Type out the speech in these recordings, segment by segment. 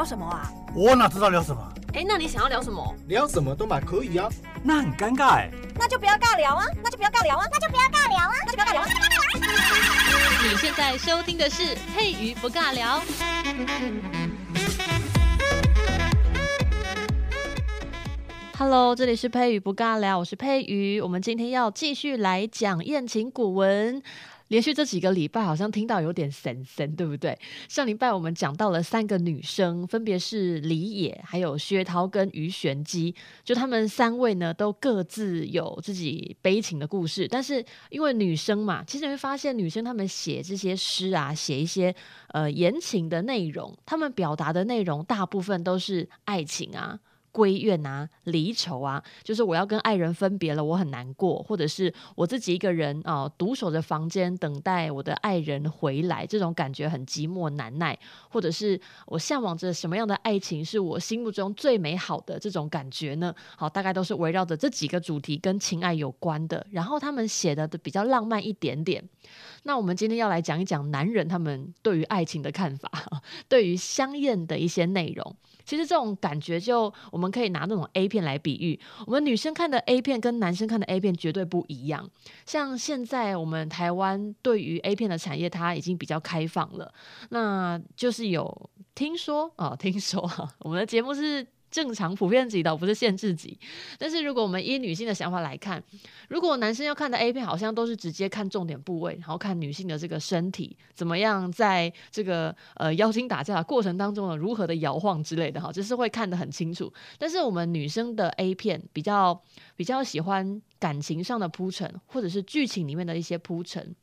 聊什么啊？我哪知道聊什么？哎，那你想要聊什么？聊什么都蛮可以啊。那很尴尬哎。那就不要尬聊啊！那就不要尬聊啊！那就不要尬聊啊！那就不要尬聊啊！你现在收听的是佩瑜不尬聊。Hello，这里是佩瑜不尬聊，我是佩瑜。我们今天要继续来讲艳情古文。连续这几个礼拜，好像听到有点神神，对不对？上礼拜我们讲到了三个女生，分别是李野、还有薛涛跟于玄机，就他们三位呢，都各自有自己悲情的故事。但是因为女生嘛，其实你会发现，女生她们写这些诗啊，写一些呃言情的内容，她们表达的内容大部分都是爱情啊。归怨啊，离愁啊，就是我要跟爱人分别了，我很难过，或者是我自己一个人啊，独守着房间等待我的爱人回来，这种感觉很寂寞难耐，或者是我向往着什么样的爱情是我心目中最美好的这种感觉呢？好，大概都是围绕着这几个主题跟情爱有关的，然后他们写的比较浪漫一点点。那我们今天要来讲一讲男人他们对于爱情的看法，对于香艳的一些内容。其实这种感觉就我们可以拿那种 A 片来比喻，我们女生看的 A 片跟男生看的 A 片绝对不一样。像现在我们台湾对于 A 片的产业，它已经比较开放了，那就是有听说啊，听说哈，我们的节目是。正常普遍级的，不是限制级。但是如果我们以女性的想法来看，如果男生要看的 A 片，好像都是直接看重点部位，然后看女性的这个身体怎么样，在这个呃妖精打架的过程当中呢，如何的摇晃之类的哈，就是会看得很清楚。但是我们女生的 A 片比较比较喜欢感情上的铺陈，或者是剧情里面的一些铺陈。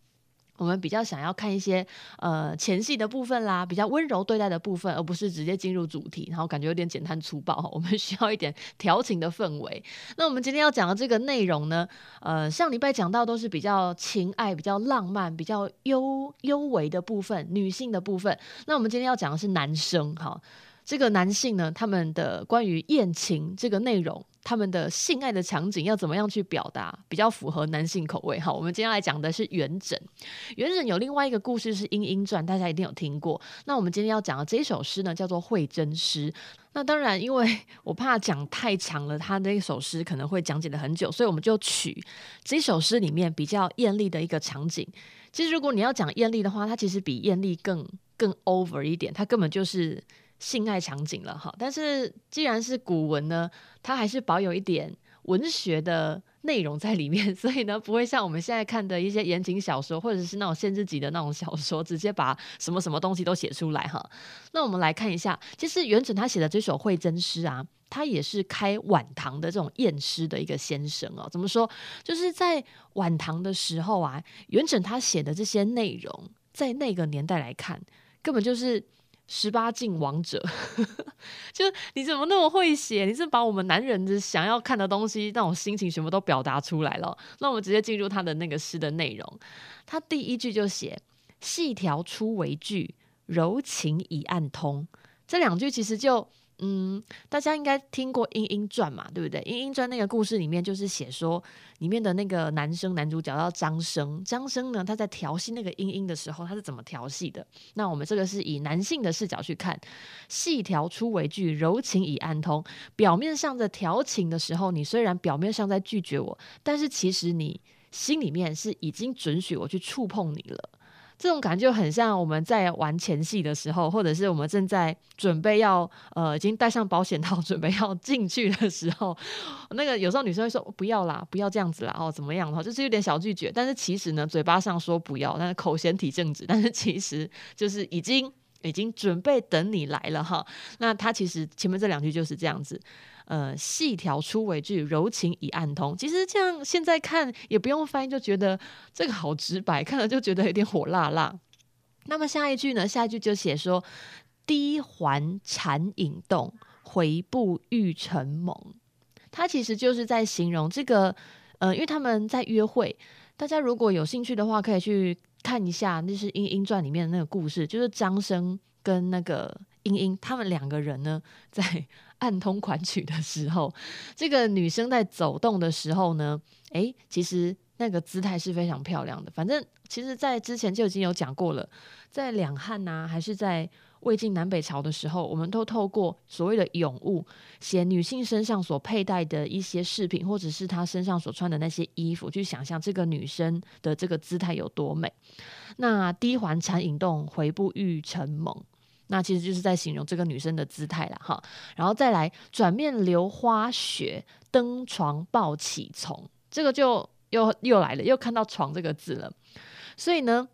我们比较想要看一些呃前戏的部分啦，比较温柔对待的部分，而不是直接进入主题，然后感觉有点简单粗暴。我们 需要一点调情的氛围。那我们今天要讲的这个内容呢，呃，上礼拜讲到都是比较情爱、比较浪漫、比较幽幽微的部分，女性的部分。那我们今天要讲的是男生哈。这个男性呢，他们的关于艳情这个内容，他们的性爱的场景要怎么样去表达，比较符合男性口味？好，我们今天来讲的是元稹。元稹有另外一个故事是《莺莺传》，大家一定有听过。那我们今天要讲的这首诗呢，叫做《会真诗》。那当然，因为我怕讲太长了，他那一首诗可能会讲解的很久，所以我们就取这首诗里面比较艳丽的一个场景。其实，如果你要讲艳丽的话，它其实比艳丽更更 over 一点，它根本就是。性爱场景了哈，但是既然是古文呢，它还是保有一点文学的内容在里面，所以呢，不会像我们现在看的一些言情小说，或者是那种限制级的那种小说，直接把什么什么东西都写出来哈。那我们来看一下，其实元稹他写的这首会真诗啊，他也是开晚唐的这种艳诗的一个先生哦。怎么说？就是在晚唐的时候啊，元稹他写的这些内容，在那个年代来看，根本就是。十八禁王者，就你怎么那么会写？你是把我们男人的想要看的东西，那种心情全部都表达出来了。那我们直接进入他的那个诗的内容。他第一句就写“细条初为句，柔情以暗通”。这两句其实就。嗯，大家应该听过《莺莺传》嘛，对不对？《莺莺传》那个故事里面就是写说，里面的那个男生男主角叫张生，张生呢，他在调戏那个莺莺的时候，他是怎么调戏的？那我们这个是以男性的视角去看，细条初为句，柔情以暗通。表面上的调情的时候，你虽然表面上在拒绝我，但是其实你心里面是已经准许我去触碰你了。这种感觉就很像我们在玩前戏的时候，或者是我们正在准备要呃，已经戴上保险套 准备要进去的时候，那个有时候女生会说不要啦，不要这样子啦，哦，怎么样？哈，就是有点小拒绝，但是其实呢，嘴巴上说不要，但是口嫌体正直，但是其实就是已经已经准备等你来了哈。那他其实前面这两句就是这样子。呃，细条初为句，柔情已暗通。其实这样现在看也不用翻译，就觉得这个好直白，看了就觉得有点火辣辣。那么下一句呢？下一句就写说：低环缠影动，回步欲成盟。他其实就是在形容这个，呃，因为他们在约会。大家如果有兴趣的话，可以去看一下，那是《莺莺传》里面的那个故事，就是张生跟那个莺莺他们两个人呢，在。暗通款曲的时候，这个女生在走动的时候呢，诶，其实那个姿态是非常漂亮的。反正，其实，在之前就已经有讲过了，在两汉呐、啊，还是在魏晋南北朝的时候，我们都透过所谓的咏物，写女性身上所佩戴的一些饰品，或者是她身上所穿的那些衣服，去想象这个女生的这个姿态有多美。那低环缠引动，回步欲成猛，那其实就是在形容这个女生的姿态了哈。然后再来转面流花雪，登床抱起从，这个就又又来了，又看到床这个字了。所以呢。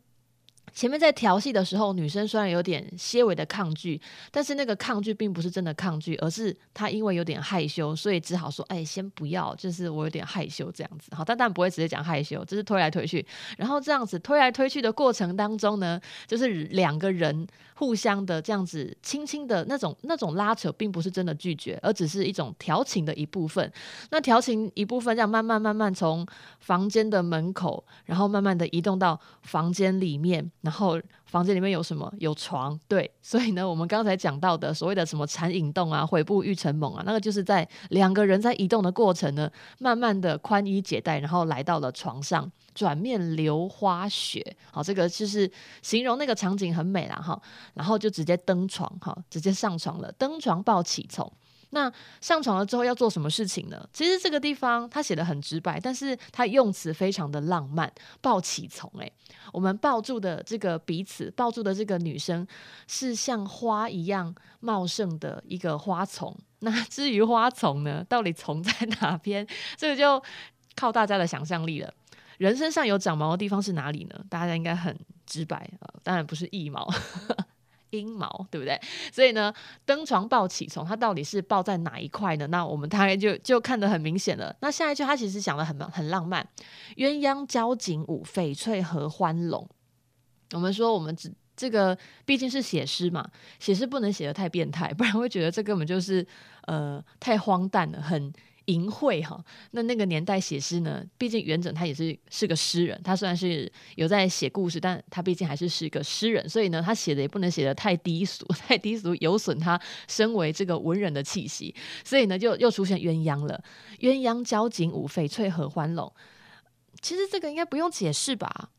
前面在调戏的时候，女生虽然有点些微的抗拒，但是那个抗拒并不是真的抗拒，而是她因为有点害羞，所以只好说：“哎，先不要，就是我有点害羞这样子。”好，但但不会直接讲害羞，就是推来推去，然后这样子推来推去的过程当中呢，就是两个人互相的这样子轻轻的那种那种拉扯，并不是真的拒绝，而只是一种调情的一部分。那调情一部分这样慢慢慢慢从房间的门口，然后慢慢的移动到房间里面。然后房间里面有什么？有床，对，所以呢，我们刚才讲到的所谓的什么缠引动啊、悔步欲成猛啊，那个就是在两个人在移动的过程呢，慢慢的宽衣解带，然后来到了床上，转面流花雪，好，这个就是形容那个场景很美啦，哈，然后就直接登床，哈，直接上床了，登床抱起从。那上床了之后要做什么事情呢？其实这个地方他写的很直白，但是他用词非常的浪漫。抱起从，诶，我们抱住的这个彼此，抱住的这个女生是像花一样茂盛的一个花丛。那至于花丛呢，到底丛在哪边？这个就靠大家的想象力了。人身上有长毛的地方是哪里呢？大家应该很直白啊，当然不是腋毛。阴毛对不对？所以呢，登床抱起从，它到底是抱在哪一块呢？那我们大概就就看得很明显了。那下一句，它其实讲得很很浪漫，鸳鸯交颈舞，翡翠合欢笼。我们说，我们只这个毕竟是写诗嘛，写诗不能写得太变态，不然会觉得这根本就是呃太荒诞了，很。淫秽哈，那那个年代写诗呢，毕竟元稹他也是是个诗人，他虽然是有在写故事，但他毕竟还是是个诗人，所以呢，他写的也不能写的太低俗，太低俗有损他身为这个文人的气息，所以呢，就又出现鸳鸯了，鸳鸯交颈舞，翡翠合欢笼。其实这个应该不用解释吧？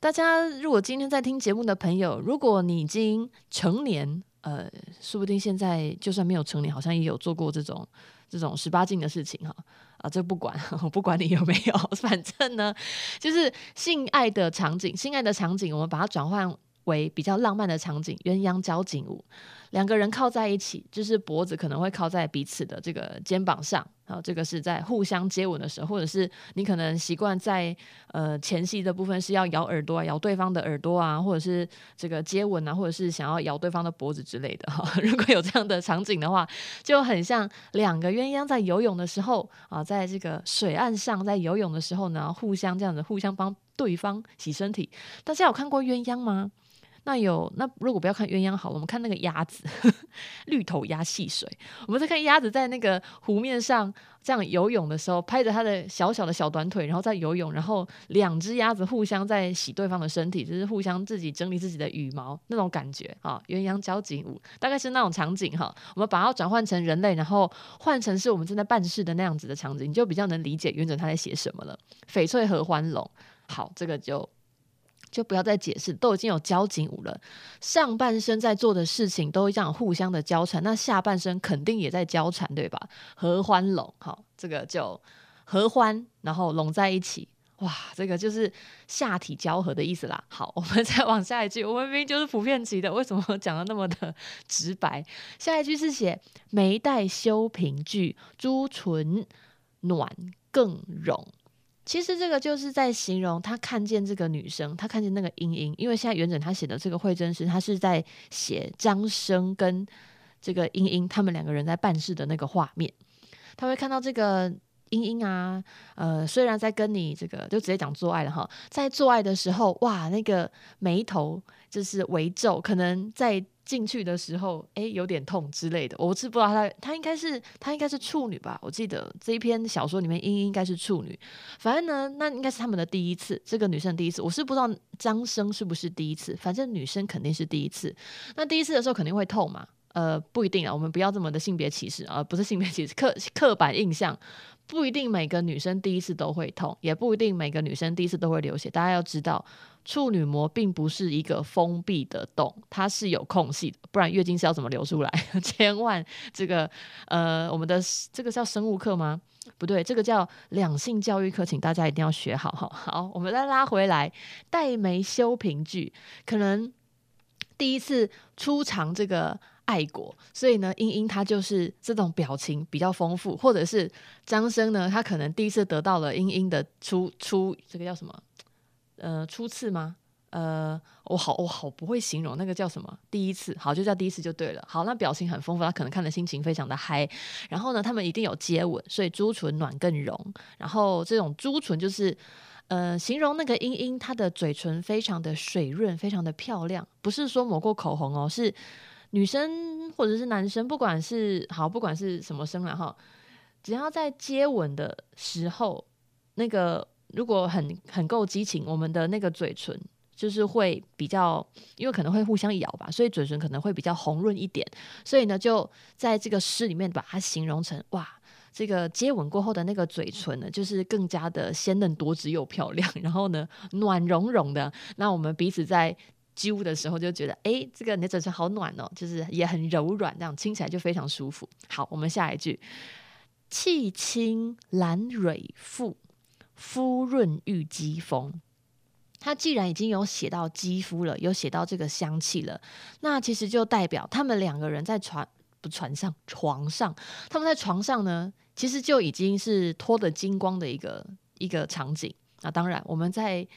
大家如果今天在听节目的朋友，如果你已经成年，呃，说不定现在就算没有成年，好像也有做过这种。这种十八禁的事情哈啊，这不管，我不管你有没有，反正呢，就是性爱的场景，性爱的场景，我们把它转换为比较浪漫的场景，鸳鸯交颈舞。两个人靠在一起，就是脖子可能会靠在彼此的这个肩膀上，啊，这个是在互相接吻的时候，或者是你可能习惯在呃前戏的部分是要咬耳朵啊，咬对方的耳朵啊，或者是这个接吻啊，或者是想要咬对方的脖子之类的哈。如果有这样的场景的话，就很像两个鸳鸯在游泳的时候啊，在这个水岸上在游泳的时候呢，互相这样子互相帮对方洗身体。大家有看过鸳鸯吗？那有那如果不要看鸳鸯好了，我们看那个鸭子，绿头鸭戏水。我们在看鸭子在那个湖面上这样游泳的时候，拍着它的小小的小短腿，然后在游泳，然后两只鸭子互相在洗对方的身体，就是互相自己整理自己的羽毛那种感觉啊。鸳鸯交颈舞大概是那种场景哈。我们把它转换成人类，然后换成是我们正在办事的那样子的场景，你就比较能理解元稹他在写什么了。翡翠合欢笼，好，这个就。就不要再解释，都已经有交颈舞了。上半身在做的事情都这样互相的交缠，那下半身肯定也在交缠，对吧？合欢拢，好，这个就合欢，然后拢在一起，哇，这个就是下体交合的意思啦。好，我们 再往下一句，我们明明就是普遍级的，为什么讲的那么的直白？下一句是写眉黛修凭据，朱唇暖更融。其实这个就是在形容他看见这个女生，他看见那个莺莺。因为现在元稹他写的这个惠真诗，他是在写张生跟这个莺莺他们两个人在办事的那个画面。他会看到这个莺莺啊，呃，虽然在跟你这个就直接讲做爱了哈，在做爱的时候，哇，那个眉头就是微皱，可能在。进去的时候，哎，有点痛之类的。我是不知道他，他应该是他应该是处女吧？我记得这一篇小说里面，英应该是处女。反正呢，那应该是他们的第一次，这个女生第一次。我是不知道张生是不是第一次，反正女生肯定是第一次。那第一次的时候肯定会痛嘛，呃，不一定啊，我们不要这么的性别歧视啊，不是性别歧视，刻刻板印象，不一定每个女生第一次都会痛，也不一定每个女生第一次都会流血。大家要知道。处女膜并不是一个封闭的洞，它是有空隙的，不然月经是要怎么流出来？千万这个呃，我们的这个叫生物课吗？不对，这个叫两性教育课，请大家一定要学好哈。好，我们再拉回来，黛眉修平句，可能第一次出场这个爱国，所以呢，英英她就是这种表情比较丰富，或者是张生呢，他可能第一次得到了英英的初初，这个叫什么？呃，初次吗？呃，我好，我好不会形容那个叫什么第一次，好，就叫第一次就对了。好，那表情很丰富，他可能看的心情非常的嗨。然后呢，他们一定有接吻，所以朱唇暖更融。然后这种朱唇就是，呃，形容那个英英她的嘴唇非常的水润，非常的漂亮。不是说抹过口红哦，是女生或者是男生，不管是好，不管是什么生了哈，只要在接吻的时候那个。如果很很够激情，我们的那个嘴唇就是会比较，因为可能会互相咬吧，所以嘴唇可能会比较红润一点。所以呢，就在这个诗里面把它形容成哇，这个接吻过后的那个嘴唇呢，就是更加的鲜嫩多汁又漂亮，然后呢，暖融融的。那我们彼此在揪的时候就觉得，哎，这个你的嘴唇好暖哦，就是也很柔软，这样亲起来就非常舒服。好，我们下一句，气清兰蕊馥。肤润玉肌丰，他既然已经有写到肌肤了，有写到这个香气了，那其实就代表他们两个人在船不船上床上，他们在床上呢，其实就已经是脱得精光的一个一个场景。那当然，我们在。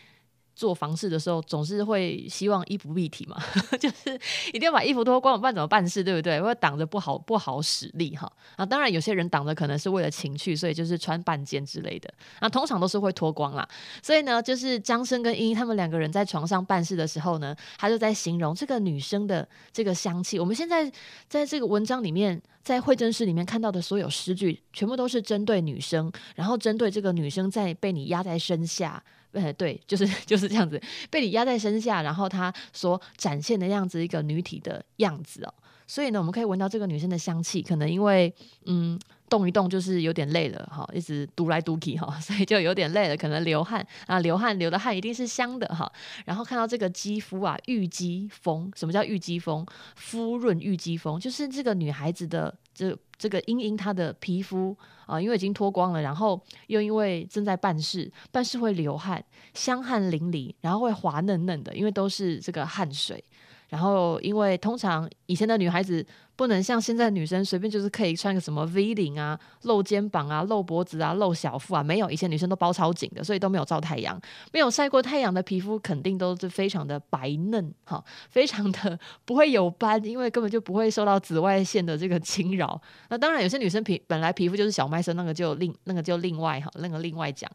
做房事的时候，总是会希望衣不蔽体嘛，就是一定要把衣服脱光，不然怎么办事，对不对？会挡着不好不好使力哈。啊，当然有些人挡着可能是为了情趣，所以就是穿半肩之类的。那通常都是会脱光啦。所以呢，就是张生跟英英他们两个人在床上办事的时候呢，他就在形容这个女生的这个香气。我们现在在这个文章里面，在会政室里面看到的所有诗句，全部都是针对女生，然后针对这个女生在被你压在身下。呃，对，就是 就是这样子，被你压在身下，然后她所展现的样子，一个女体的样子哦。所以呢，我们可以闻到这个女生的香气，可能因为嗯动一动就是有点累了哈，一直嘟来嘟去哈，所以就有点累了，可能流汗啊，流汗流的汗一定是香的哈。然后看到这个肌肤啊，玉肌风，什么叫玉肌风？肤润玉肌风，就是这个女孩子的这。这个茵茵她的皮肤啊，因为已经脱光了，然后又因为正在办事，办事会流汗，香汗淋漓，然后会滑嫩嫩的，因为都是这个汗水。然后因为通常以前的女孩子。不能像现在女生随便就是可以穿个什么 V 领啊，露肩膀啊，露脖子啊，露小腹啊，没有，以前女生都包超紧的，所以都没有照太阳，没有晒过太阳的皮肤肯定都是非常的白嫩哈，非常的不会有斑，因为根本就不会受到紫外线的这个侵扰。那当然有些女生皮本来皮肤就是小麦色，那个就另那个就另外哈，那个另外讲。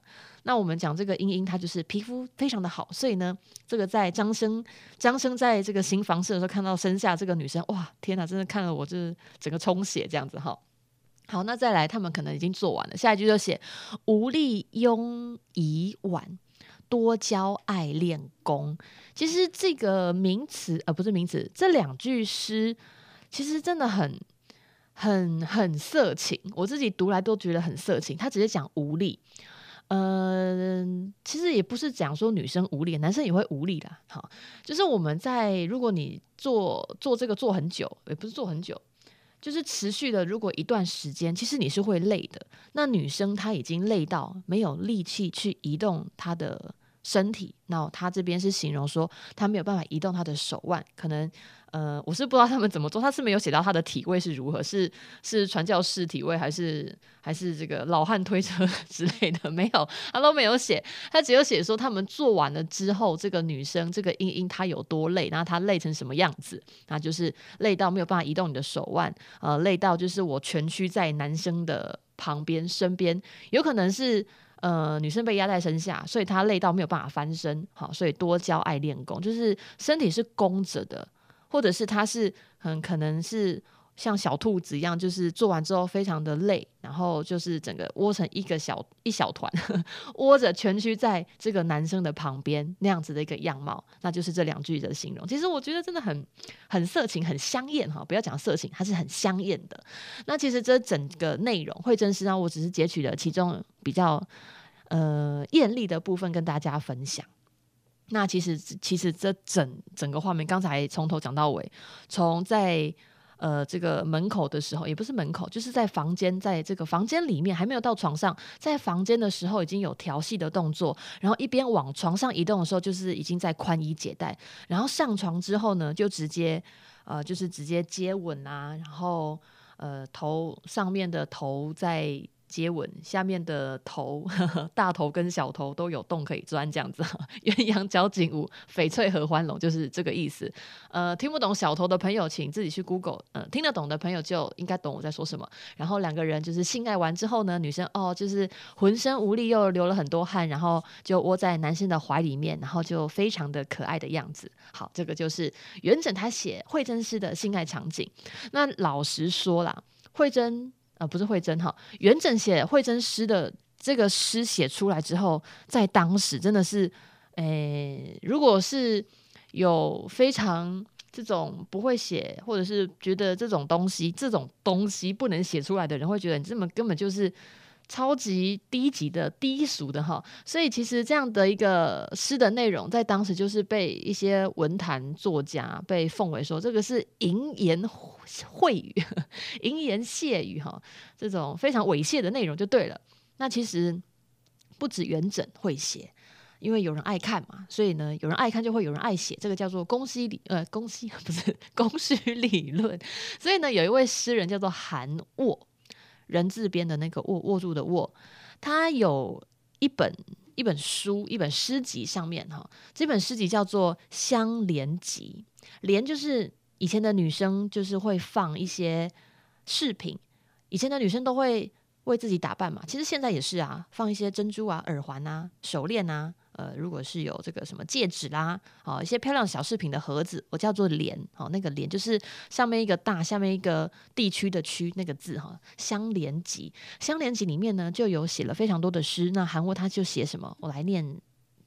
那我们讲这个英英，她就是皮肤非常的好，所以呢，这个在张生张生在这个行房事的时候看到身下这个女生，哇，天哪，真的看了我就是整个充血这样子哈。好，那再来，他们可能已经做完了，下一句就写无力慵已晚，多教爱练功。其实这个名词呃不是名词，这两句诗其实真的很很很色情，我自己读来都觉得很色情。他直接讲无力。嗯、其实也不是讲说女生无力，男生也会无力的。好，就是我们在如果你做做这个做很久，也不是做很久，就是持续的，如果一段时间，其实你是会累的。那女生她已经累到没有力气去移动她的身体，那他这边是形容说他没有办法移动他的手腕，可能。呃，我是不知道他们怎么做，他是没有写到他的体位是如何，是是传教士体位，还是还是这个老汉推车 之类的，没有，他都没有写，他只有写说他们做完了之后，这个女生这个英英她有多累，然后她累成什么样子，那就是累到没有办法移动你的手腕，呃，累到就是我蜷曲在男生的旁边身边，有可能是呃女生被压在身下，所以她累到没有办法翻身，好，所以多教爱练功，就是身体是弓着的。或者是她是很可能是像小兔子一样，就是做完之后非常的累，然后就是整个窝成一个小一小团，窝着蜷曲在这个男生的旁边那样子的一个样貌，那就是这两句的形容。其实我觉得真的很很色情，很香艳哈！不要讲色情，它是很香艳的。那其实这整个内容，惠贞师啊，我只是截取了其中比较呃艳丽的部分跟大家分享。那其实其实这整整个画面，刚才从头讲到尾，从在。呃，这个门口的时候，也不是门口，就是在房间，在这个房间里面还没有到床上，在房间的时候已经有调戏的动作，然后一边往床上移动的时候，就是已经在宽衣解带，然后上床之后呢，就直接呃，就是直接接吻啊，然后呃，头上面的头在。接吻，下面的头呵呵，大头跟小头都有洞可以钻，这样子。鸳鸯交颈舞，翡翠合欢龙，就是这个意思。呃，听不懂小头的朋友，请自己去 Google。呃，听得懂的朋友就应该懂我在说什么。然后两个人就是性爱完之后呢，女生哦，就是浑身无力又流了很多汗，然后就窝在男生的怀里面，然后就非常的可爱的样子。好，这个就是元稹他写惠贞诗的性爱场景。那老实说啦，惠贞。啊、不是惠贞哈，元稹写惠贞诗的这个诗写出来之后，在当时真的是，诶、如果是有非常这种不会写，或者是觉得这种东西这种东西不能写出来的人，会觉得你这么根本就是。超级低级的低俗的哈，所以其实这样的一个诗的内容，在当时就是被一些文坛作家被奉为说这个是淫言秽语、淫言亵语哈，这种非常猥亵的内容就对了。那其实不止元稹会写，因为有人爱看嘛，所以呢，有人爱看就会有人爱写，这个叫做供需理呃供需 不是供需理论。所以呢，有一位诗人叫做韩沃。人字边的那个握握住的握，他有一本一本书，一本诗集，上面哈，这本诗集叫做《相连集》，连就是以前的女生就是会放一些饰品，以前的女生都会为自己打扮嘛，其实现在也是啊，放一些珍珠啊、耳环啊、手链啊。呃，如果是有这个什么戒指啦，啊，一些漂亮小饰品的盒子，我叫做莲，哦，那个莲就是上面一个大，下面一个地区的区那个字哈。相连集，相连集里面呢就有写了非常多的诗。那韩国他就写什么？我来念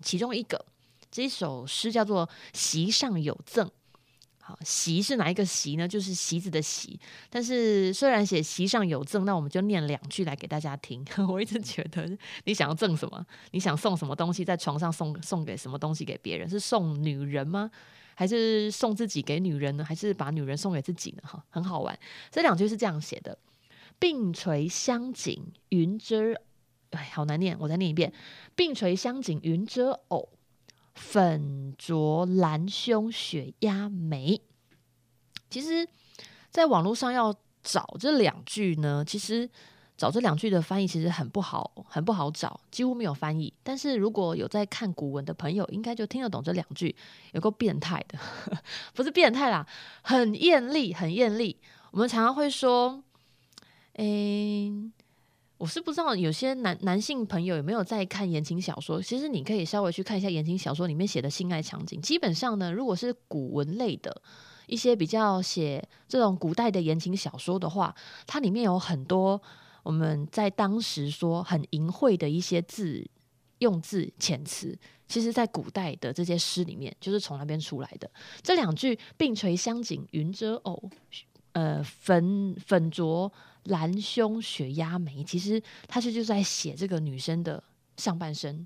其中一个，这一首诗叫做《席上有赠》。席是哪一个席呢？就是席子的席。但是虽然写席上有赠，那我们就念两句来给大家听。我一直觉得，你想要赠什么？你想送什么东西？在床上送送给什么东西给别人？是送女人吗？还是送自己给女人呢？还是把女人送给自己呢？哈，很好玩。这两句是这样写的：并垂香颈云遮，哎，好难念，我再念一遍：并垂香颈云遮偶。粉濯兰胸雪压眉，其实，在网络上要找这两句呢，其实找这两句的翻译其实很不好，很不好找，几乎没有翻译。但是如果有在看古文的朋友，应该就听得懂这两句，有够变态的，不是变态啦，很艳丽，很艳丽。我们常常会说，嗯、我是不知道有些男男性朋友有没有在看言情小说，其实你可以稍微去看一下言情小说里面写的性爱场景。基本上呢，如果是古文类的一些比较写这种古代的言情小说的话，它里面有很多我们在当时说很淫秽的一些字用字遣词，其实在古代的这些诗里面就是从那边出来的。这两句“并垂香颈云遮偶”，呃，粉粉浊。蓝胸雪压眉，其实他是就在写这个女生的上半身。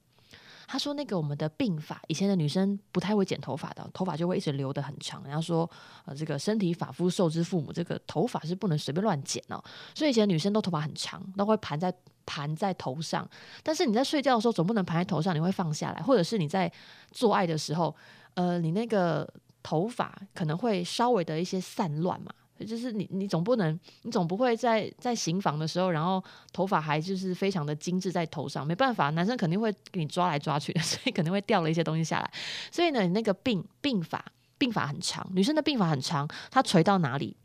他说：“那个我们的鬓发，以前的女生不太会剪头发的，头发就会一直留得很长。然后说，呃，这个身体发肤受之父母，这个头发是不能随便乱剪哦。所以以前女生都头发很长，都会盘在盘在头上。但是你在睡觉的时候，总不能盘在头上，你会放下来，或者是你在做爱的时候，呃，你那个头发可能会稍微的一些散乱嘛。”就是你，你总不能，你总不会在在行房的时候，然后头发还就是非常的精致在头上，没办法，男生肯定会给你抓来抓去的，所以肯定会掉了一些东西下来。所以呢，你那个鬓鬓发鬓发很长，女生的鬓发很长，它垂到哪里？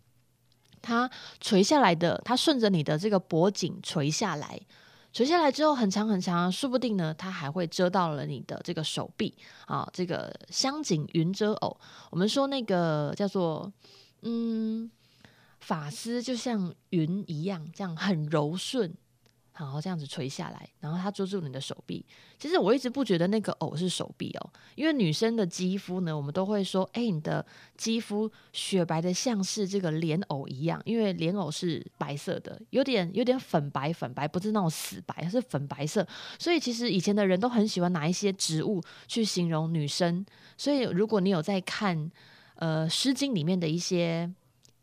它垂下来的，它顺着你的这个脖颈垂下来，垂下来之后很长很长，说不定呢，它还会遮到了你的这个手臂啊。这个香颈云遮偶，我们说那个叫做嗯。发丝就像云一样，这样很柔顺。然后这样子垂下来，然后它遮住你的手臂。其实我一直不觉得那个藕是手臂哦，因为女生的肌肤呢，我们都会说，哎，你的肌肤雪白的像是这个莲藕一样，因为莲藕是白色的，有点有点粉白粉白，不是那种死白，是粉白色。所以其实以前的人都很喜欢拿一些植物去形容女生。所以如果你有在看呃《诗经》里面的一些。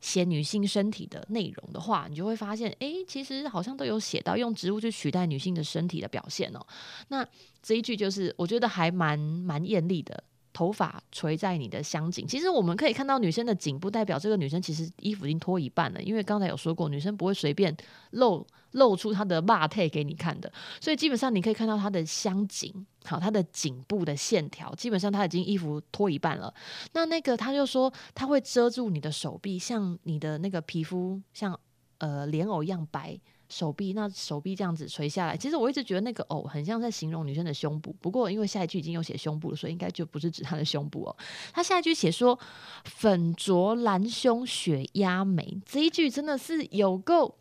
写女性身体的内容的话，你就会发现，哎，其实好像都有写到用植物去取代女性的身体的表现哦。那这一句就是我觉得还蛮蛮艳丽的。头发垂在你的香颈，其实我们可以看到女生的颈部，代表这个女生其实衣服已经脱一半了。因为刚才有说过，女生不会随便露露出他的袜腿给你看的，所以基本上你可以看到他的香颈，好，他的颈部的线条，基本上他已经衣服脱一半了。那那个他就说，他会遮住你的手臂，像你的那个皮肤像呃莲藕一样白。手臂，那手臂这样子垂下来，其实我一直觉得那个藕很像在形容女生的胸部。不过因为下一句已经有写胸部了，所以应该就不是指她的胸部哦。他下一句写说“粉濯兰胸雪压眉”，这一句真的是有够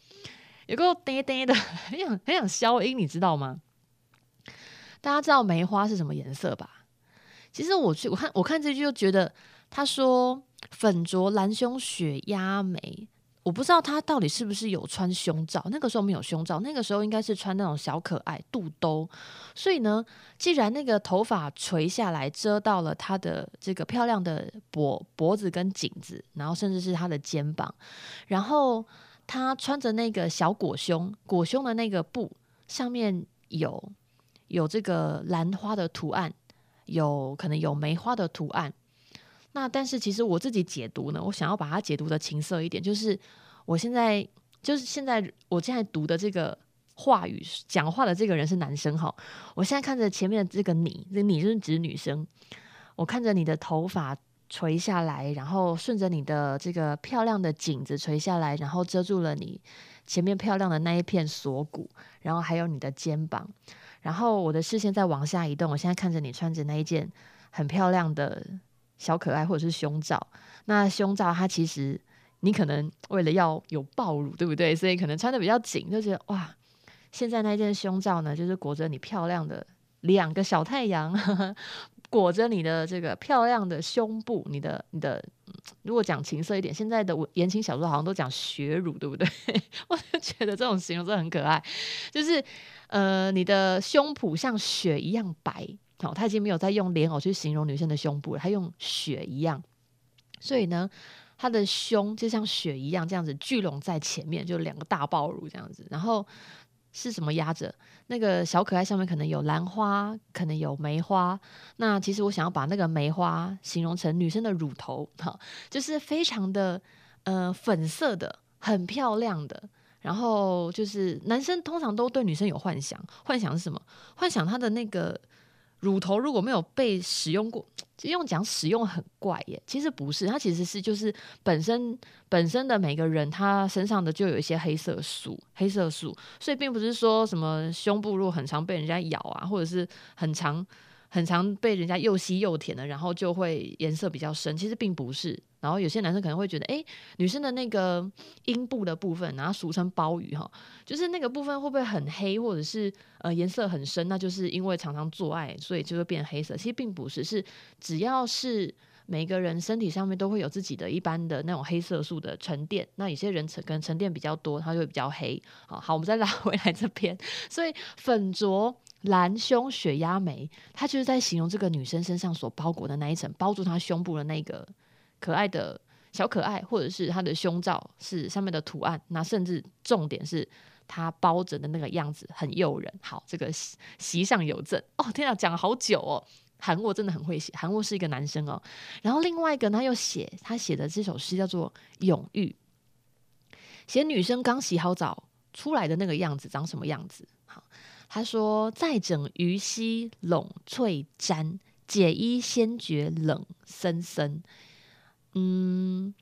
有个呆呆的，很想很想消音，你知道吗？大家知道梅花是什么颜色吧？其实我去我看我看这句就觉得他说“粉着蓝胸雪压眉”。我不知道他到底是不是有穿胸罩，那个时候没有胸罩，那个时候应该是穿那种小可爱肚兜。所以呢，既然那个头发垂下来遮到了他的这个漂亮的脖脖子跟颈子，然后甚至是他的肩膀，然后他穿着那个小裹胸，裹胸的那个布上面有有这个兰花的图案，有可能有梅花的图案。那但是其实我自己解读呢，我想要把它解读的情色一点，就是我现在就是现在我现在读的这个话语讲话的这个人是男生哈，我现在看着前面的这个你，这你就是指女生，我看着你的头发垂下来，然后顺着你的这个漂亮的颈子垂下来，然后遮住了你前面漂亮的那一片锁骨，然后还有你的肩膀，然后我的视线再往下移动，我现在看着你穿着那一件很漂亮的。小可爱或者是胸罩，那胸罩它其实你可能为了要有暴乳，对不对？所以可能穿得比较紧，就觉得哇，现在那件胸罩呢，就是裹着你漂亮的两个小太阳，裹着你的这个漂亮的胸部，你的你的，如果讲情色一点，现在的言情小说好像都讲雪乳，对不对？我就觉得这种形容真的很可爱，就是呃，你的胸脯像雪一样白。好，他已经没有再用莲藕去形容女生的胸部了，他用雪一样，所以呢，他的胸就像雪一样这样子聚拢在前面，就两个大爆乳这样子。然后是什么压着那个小可爱上面可能有兰花，可能有梅花。那其实我想要把那个梅花形容成女生的乳头，哈，就是非常的呃粉色的，很漂亮的。然后就是男生通常都对女生有幻想，幻想是什么？幻想他的那个。乳头如果没有被使用过，其 实用讲使用很怪耶。其实不是，它其实是就是本身本身的每个人他身上的就有一些黑色素，黑色素，所以并不是说什么胸部如果很常被人家咬啊，或者是很常。很常被人家又吸又舔的，然后就会颜色比较深。其实并不是。然后有些男生可能会觉得，哎，女生的那个阴部的部分，然后俗称鲍鱼哈，就是那个部分会不会很黑，或者是呃颜色很深？那就是因为常常做爱，所以就会变黑色。其实并不是，是只要是每个人身体上面都会有自己的一般的那种黑色素的沉淀。那有些人沉可能沉淀比较多，它就会比较黑。好，好，我们再拉回来这边。所以粉浊。蓝胸雪压眉，它就是在形容这个女生身上所包裹的那一层，包住她胸部的那个可爱的小可爱，或者是她的胸罩是上面的图案。那甚至重点是她包着的那个样子很诱人。好，这个席上有赠哦，天啊，讲了好久哦。韩沃真的很会写，韩沃是一个男生哦。然后另外一个他又写，他写的这首诗叫做《永浴》，写女生刚洗好澡出来的那个样子长什么样子？他说：“再整鱼溪拢翠沾，解衣先觉冷森森。”嗯，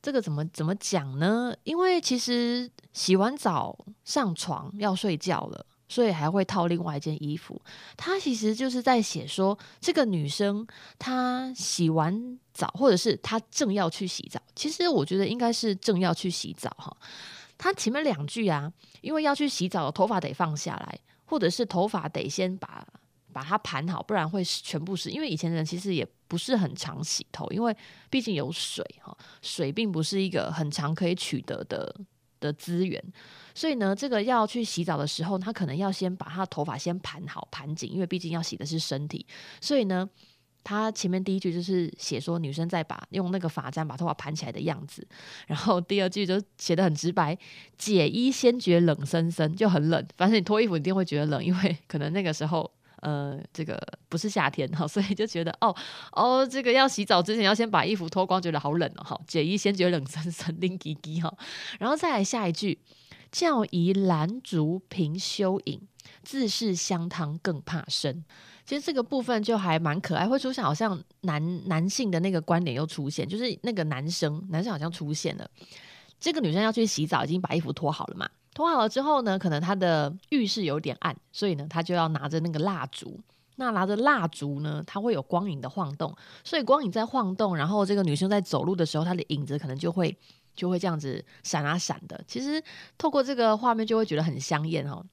这个怎么怎么讲呢？因为其实洗完澡上床要睡觉了，所以还会套另外一件衣服。他其实就是在写说，这个女生她洗完澡，或者是她正要去洗澡。其实我觉得应该是正要去洗澡哈。他前面两句啊，因为要去洗澡，头发得放下来，或者是头发得先把把它盘好，不然会全部湿。因为以前人其实也不是很常洗头，因为毕竟有水哈，水并不是一个很常可以取得的的资源，所以呢，这个要去洗澡的时候，他可能要先把他的头发先盘好盘紧，因为毕竟要洗的是身体，所以呢。他前面第一句就是写说女生在把用那个发簪把头发盘起来的样子，然后第二句就写得很直白，解衣先觉冷森森，就很冷。反正你脱衣服一定会觉得冷，因为 可能那个时候呃这个不是夏天哈，所以就觉得哦哦这个要洗澡之前要先把衣服脱光，觉得好冷哦哈。解衣先觉冷森森，冷滴滴哈。然后再来下一句，教宜兰竹平修影，自是香汤更怕生。其实这个部分就还蛮可爱，会出现好像男男性的那个观点又出现，就是那个男生男生好像出现了。这个女生要去洗澡，已经把衣服脱好了嘛？脱好了之后呢，可能她的浴室有点暗，所以呢，她就要拿着那个蜡烛。那拿着蜡烛呢，它会有光影的晃动，所以光影在晃动，然后这个女生在走路的时候，她的影子可能就会就会这样子闪啊闪的。其实透过这个画面，就会觉得很香艳哦。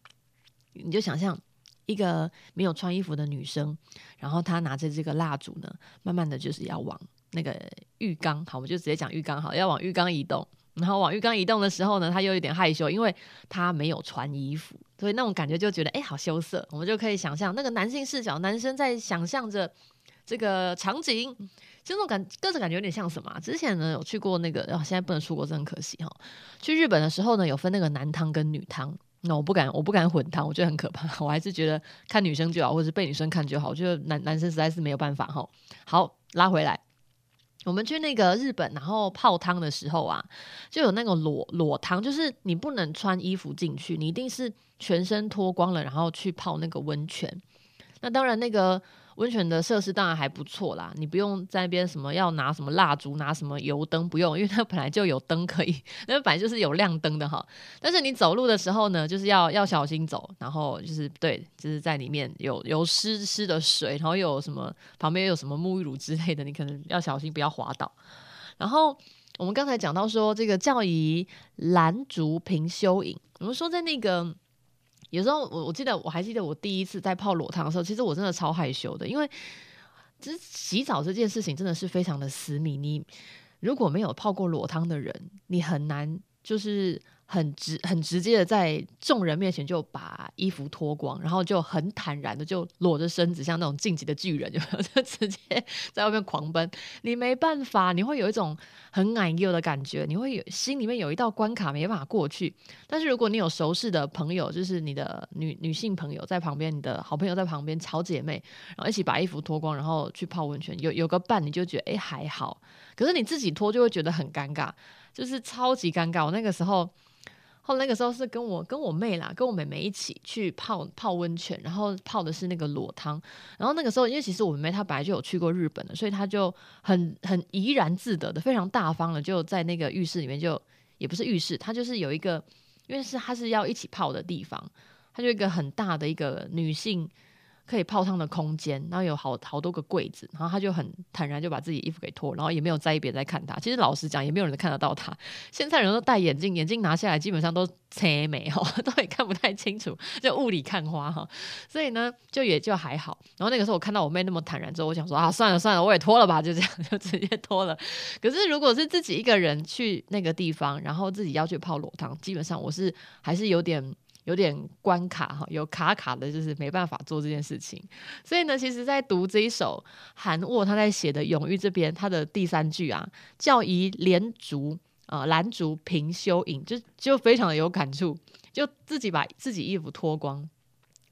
你就想象。一个没有穿衣服的女生，然后她拿着这个蜡烛呢，慢慢的就是要往那个浴缸，好，我们就直接讲浴缸好，要往浴缸移动。然后往浴缸移动的时候呢，她又有点害羞，因为她没有穿衣服，所以那种感觉就觉得哎，好羞涩。我们就可以想象那个男性视角，男生在想象着这个场景，就那种感，个人感觉有点像什么？之前呢有去过那个，然后现在不能出国，真很可惜哈。去日本的时候呢，有分那个男汤跟女汤。那我不敢，我不敢混汤，我觉得很可怕。我还是觉得看女生就好，或者是被女生看就好。我觉得男男生实在是没有办法哈。好，拉回来，我们去那个日本，然后泡汤的时候啊，就有那个裸裸汤，就是你不能穿衣服进去，你一定是全身脱光了，然后去泡那个温泉。那当然那个。温泉的设施当然还不错啦，你不用在那边什么要拿什么蜡烛、拿什么油灯，不用，因为它本来就有灯可以，那本来就是有亮灯的哈。但是你走路的时候呢，就是要要小心走，然后就是对，就是在里面有有湿湿的水，然后有什么旁边有什么沐浴乳之类的，你可能要小心不要滑倒。然后我们刚才讲到说这个叫宜兰竹平修影，我们说在那个。有时候我我记得我还记得我第一次在泡裸汤的时候，其实我真的超害羞的，因为其实洗澡这件事情真的是非常的私密。你如果没有泡过裸汤的人，你很难就是。很直很直接的在众人面前就把衣服脱光，然后就很坦然的就裸着身子，像那种晋级的巨人，就就直接在外面狂奔。你没办法，你会有一种很难受的感觉，你会有心里面有一道关卡没办法过去。但是如果你有熟识的朋友，就是你的女女性朋友在旁边，你的好朋友在旁边，好姐妹，然后一起把衣服脱光，然后去泡温泉，有有个伴，你就觉得哎还好。可是你自己脱就会觉得很尴尬，就是超级尴尬。我那个时候。后那个时候是跟我跟我妹啦，跟我妹妹一起去泡泡温泉，然后泡的是那个裸汤。然后那个时候，因为其实我妹妹她本来就有去过日本的，所以她就很很怡然自得的，非常大方的，就在那个浴室里面就也不是浴室，她就是有一个，因为是她是要一起泡的地方，她就一个很大的一个女性。可以泡汤的空间，然后有好好多个柜子，然后他就很坦然就把自己衣服给脱，然后也没有在意别人在看他。其实老实讲，也没有人看得到他。现在人都戴眼镜，眼镜拿下来基本上都切眉哈，都也看不太清楚，就雾里看花哈。所以呢，就也就还好。然后那个时候我看到我妹那么坦然之后，我想说啊，算了算了，我也脱了吧，就这样 就直接脱了。可是如果是自己一个人去那个地方，然后自己要去泡裸汤，基本上我是还是有点。有点关卡哈，有卡卡的，就是没办法做这件事情。所以呢，其实，在读这一首韩沃他在写的《咏玉》这边，他的第三句啊，叫宜莲竹啊，兰竹平修影，就就非常的有感触，就自己把自己衣服脱光。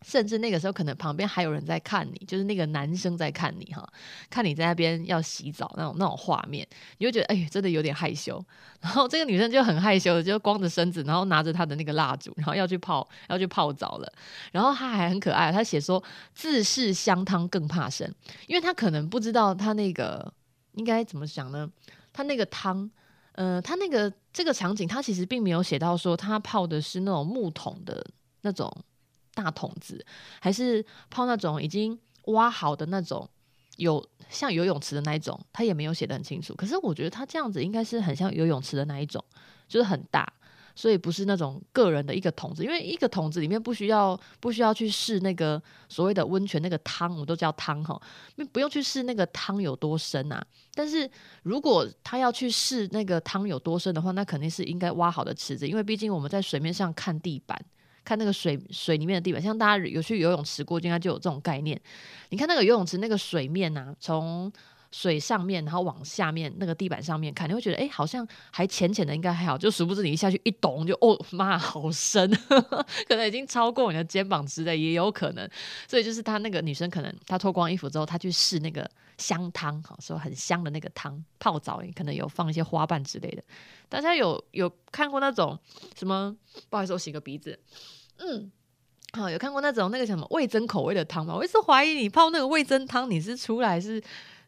甚至那个时候，可能旁边还有人在看你，就是那个男生在看你哈，看你在那边要洗澡那种那种画面，你就觉得哎，真的有点害羞。然后这个女生就很害羞，就光着身子，然后拿着她的那个蜡烛，然后要去泡要去泡澡了。然后她还很可爱，她写说自是香汤更怕生，因为她可能不知道她那个应该怎么想呢？她那个汤，呃，她那个这个场景，她其实并没有写到说她泡的是那种木桶的那种。大桶子，还是泡那种已经挖好的那种有像游泳池的那一种，他也没有写得很清楚。可是我觉得他这样子应该是很像游泳池的那一种，就是很大。所以不是那种个人的一个桶子，因为一个桶子里面不需要不需要去试那个所谓的温泉那个汤，我们都叫汤哈，不用去试那个汤有多深啊。但是如果他要去试那个汤有多深的话，那肯定是应该挖好的池子，因为毕竟我们在水面上看地板，看那个水水里面的地板，像大家有去游泳池过，应该就有这种概念。你看那个游泳池那个水面啊，从水上面，然后往下面那个地板上面看，你会觉得哎，好像还浅浅的，应该还好。就殊不知你一下去一咚，就哦妈，好深，可能已经超过你的肩膀之类，也有可能。所以就是她那个女生，可能她脱光衣服之后，她去试那个香汤，好说很香的那个汤泡澡，可能有放一些花瓣之类的。大家有有看过那种什么？不好意思，我洗个鼻子。嗯，好，有看过那种那个什么味噌口味的汤吗？我一直怀疑你泡那个味噌汤，你是出来是。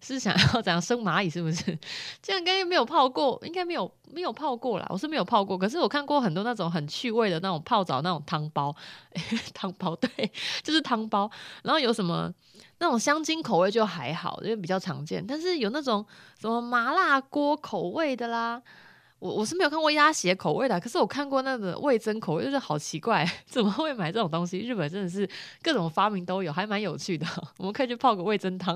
是想要怎样生蚂蚁？是不是？这样应该没有泡过，应该没有没有泡过啦。我是没有泡过，可是我看过很多那种很趣味的那种泡澡那种汤包，汤包对，就是汤包。然后有什么那种香精口味就还好，因为比较常见。但是有那种什么麻辣锅口味的啦。我我是没有看过鸭血口味的，可是我看过那个味噌口味，就是好奇怪，怎么会买这种东西？日本真的是各种发明都有，还蛮有趣的。我们可以去泡个味噌汤，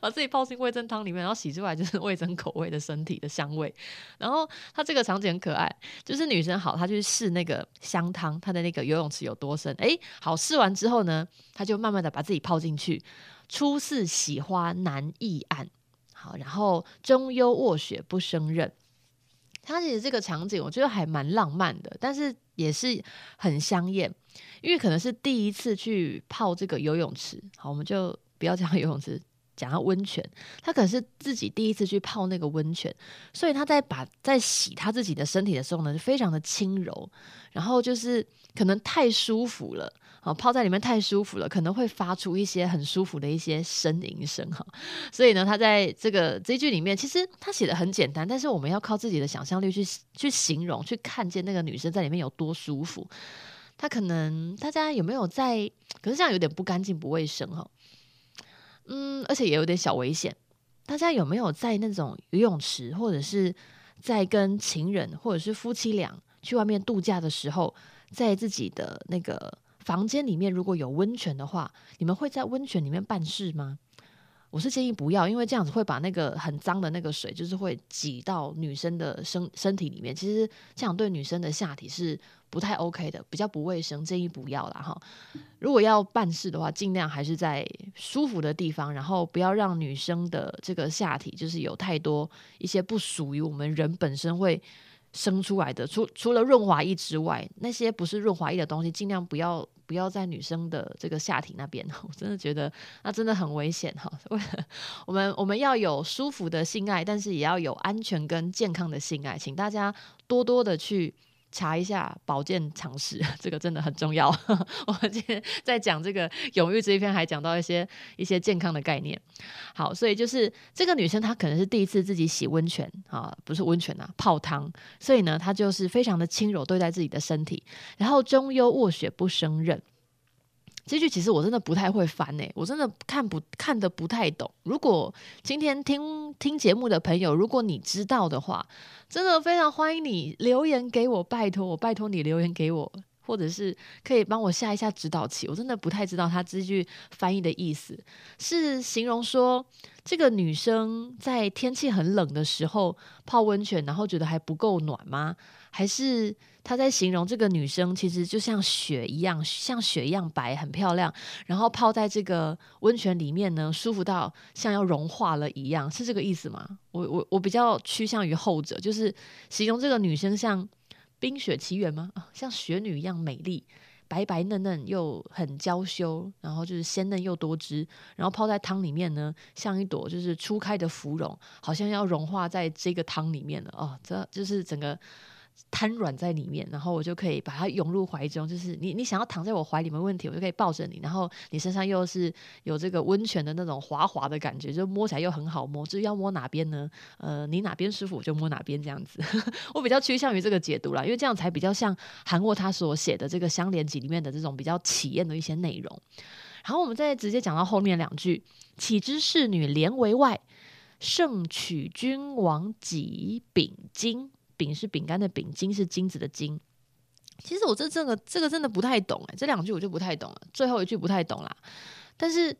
把自己泡进味噌汤里面，然后洗出来就是味噌口味的身体的香味。然后它这个场景很可爱，就是女生好，她去试那个香汤，她的那个游泳池有多深？诶，好，试完之后呢，她就慢慢的把自己泡进去。初试洗花难易岸，好，然后中幽卧雪不胜任。他其实这个场景我觉得还蛮浪漫的，但是也是很香艳，因为可能是第一次去泡这个游泳池。好，我们就不要讲 游泳池，讲到温泉。他可能是自己第一次去泡那个温泉，所以他在把在洗他自己的身体的时候呢，就非常的轻柔，然后就是可能太舒服了。啊，泡在里面太舒服了，可能会发出一些很舒服的一些呻吟声哈。所以呢，他在这个这一句里面，其实他写的很简单，但是我们要靠自己的想象力去去形容，去看见那个女生在里面有多舒服。他可能大家有没有在？可是这样有点不干净、不卫生哈。嗯，而且也有点小危险。大家有没有在那种游泳池，或者是在跟情人或者是夫妻俩去外面度假的时候，在自己的那个。房间里面如果有温泉的话，你们会在温泉里面办事吗？我是建议不要，因为这样子会把那个很脏的那个水，就是会挤到女生的身身体里面。其实这样对女生的下体是不太 OK 的，比较不卫生，建议不要啦哈。如果要办事的话，尽量还是在舒服的地方，然后不要让女生的这个下体就是有太多一些不属于我们人本身会。生出来的，除除了润滑液之外，那些不是润滑液的东西，尽量不要不要在女生的这个下体那边。我真的觉得那真的很危险哈。为我们我们要有舒服的性爱，但是也要有安全跟健康的性爱，请大家多多的去。查一下保健常识，这个真的很重要。我们今天在讲这个永浴这一篇，还讲到一些一些健康的概念。好，所以就是这个女生她可能是第一次自己洗温泉啊，不是温泉啊，泡汤。所以呢，她就是非常的轻柔对待自己的身体，然后中幽卧雪不生任。这句其实我真的不太会翻诶，我真的看不看得不太懂。如果今天听听节目的朋友，如果你知道的话，真的非常欢迎你留言给我，拜托我，拜托你留言给我，或者是可以帮我下一下指导棋。我真的不太知道他这句翻译的意思，是形容说这个女生在天气很冷的时候泡温泉，然后觉得还不够暖吗？还是？他在形容这个女生，其实就像雪一样，像雪一样白，很漂亮。然后泡在这个温泉里面呢，舒服到像要融化了一样，是这个意思吗？我我我比较趋向于后者，就是形容这个女生像《冰雪奇缘》吗？像雪女一样美丽，白白嫩嫩又很娇羞，然后就是鲜嫩又多汁。然后泡在汤里面呢，像一朵就是初开的芙蓉，好像要融化在这个汤里面了。哦，这就是整个。瘫软在里面，然后我就可以把它拥入怀中。就是你，你想要躺在我怀里没问题，我就可以抱着你。然后你身上又是有这个温泉的那种滑滑的感觉，就摸起来又很好摸。就是要摸哪边呢？呃，你哪边舒服我就摸哪边，这样子。我比较趋向于这个解读啦，因为这样才比较像韩沃他所写的这个乡联集里面的这种比较体验的一些内容。然后我们再直接讲到后面两句：岂知侍女怜为外，胜取君王几秉金。饼是饼干的饼，金是金子的金。其实我这这个这个真的不太懂哎，这两句我就不太懂了，最后一句不太懂啦。但是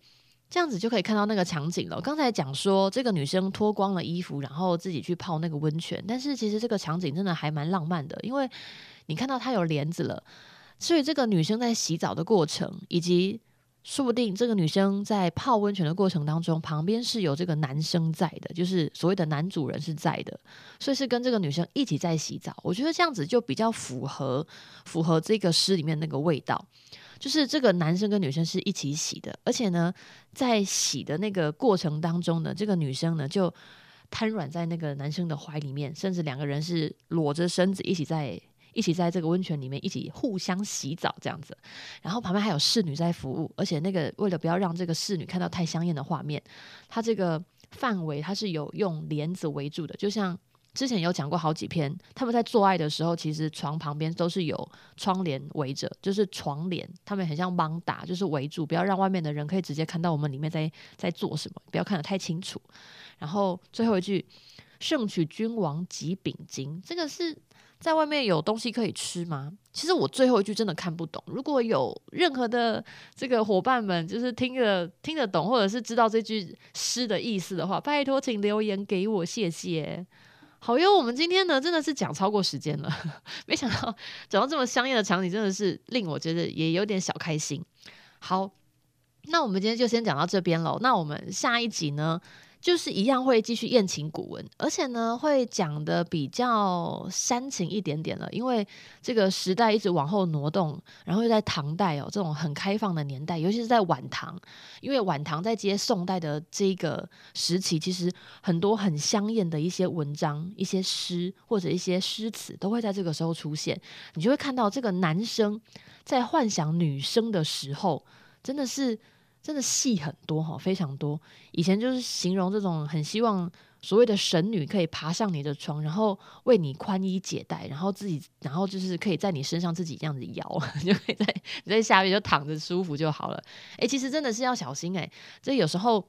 这样子就可以看到那个场景了。刚才讲说这个女生脱光了衣服，然后自己去泡那个温泉，但是其实这个场景真的还蛮浪漫的，因为你看到她有帘子了，所以这个女生在洗澡的过程以及。说不定这个女生在泡温泉的过程当中，旁边是有这个男生在的，就是所谓的男主人是在的，所以是跟这个女生一起在洗澡。我觉得这样子就比较符合符合这个诗里面那个味道，就是这个男生跟女生是一起洗的，而且呢，在洗的那个过程当中呢，这个女生呢就瘫软在那个男生的怀里面，甚至两个人是裸着身子一起在。一起在这个温泉里面一起互相洗澡这样子，然后旁边还有侍女在服务，而且那个为了不要让这个侍女看到太香艳的画面，它这个范围它是有用帘子围住的，就像之前有讲过好几篇，他们在做爱的时候，其实床旁边都是有窗帘围着，就是床帘，他们很像盲打，就是围住，不要让外面的人可以直接看到我们里面在在做什么，不要看得太清楚。然后最后一句，胜取君王几秉金，这个是。在外面有东西可以吃吗？其实我最后一句真的看不懂。如果有任何的这个伙伴们，就是听得听得懂，或者是知道这句诗的意思的话，拜托请留言给我，谢谢。好哟，我们今天呢真的是讲超过时间了，没想到讲到这么香艳的场景，真的是令我觉得也有点小开心。好，那我们今天就先讲到这边喽。那我们下一集呢？就是一样会继续艳情古文，而且呢会讲的比较煽情一点点了，因为这个时代一直往后挪动，然后又在唐代哦这种很开放的年代，尤其是在晚唐，因为晚唐在接宋代的这个时期，其实很多很香艳的一些文章、一些诗或者一些诗词都会在这个时候出现，你就会看到这个男生在幻想女生的时候，真的是。真的戏很多哈，非常多。以前就是形容这种很希望所谓的神女可以爬上你的床，然后为你宽衣解带，然后自己，然后就是可以在你身上自己这样子摇，就可以在你在下面就躺着舒服就好了。诶，其实真的是要小心诶，这有时候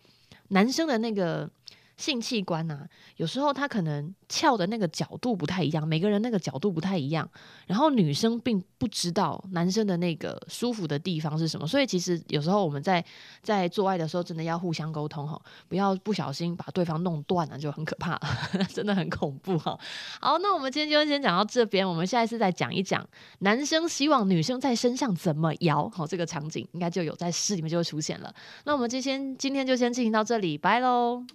男生的那个。性器官呐、有时候他可能翘的那个角度不太一样，每个人那个角度不太一样。然后女生并不知道男生的那个舒服的地方是什么，所以其实有时候我们在在做爱的时候，真的要互相沟通哈，不要不小心把对方弄断了，就很可怕，真的很恐怖哈。好，那我们今天就先讲到这边，我们下一次再讲一讲男生希望女生在身上怎么摇，好，这个场景应该就有在诗里面就会出现了。那我们就先今天就先进行到这里，拜喽。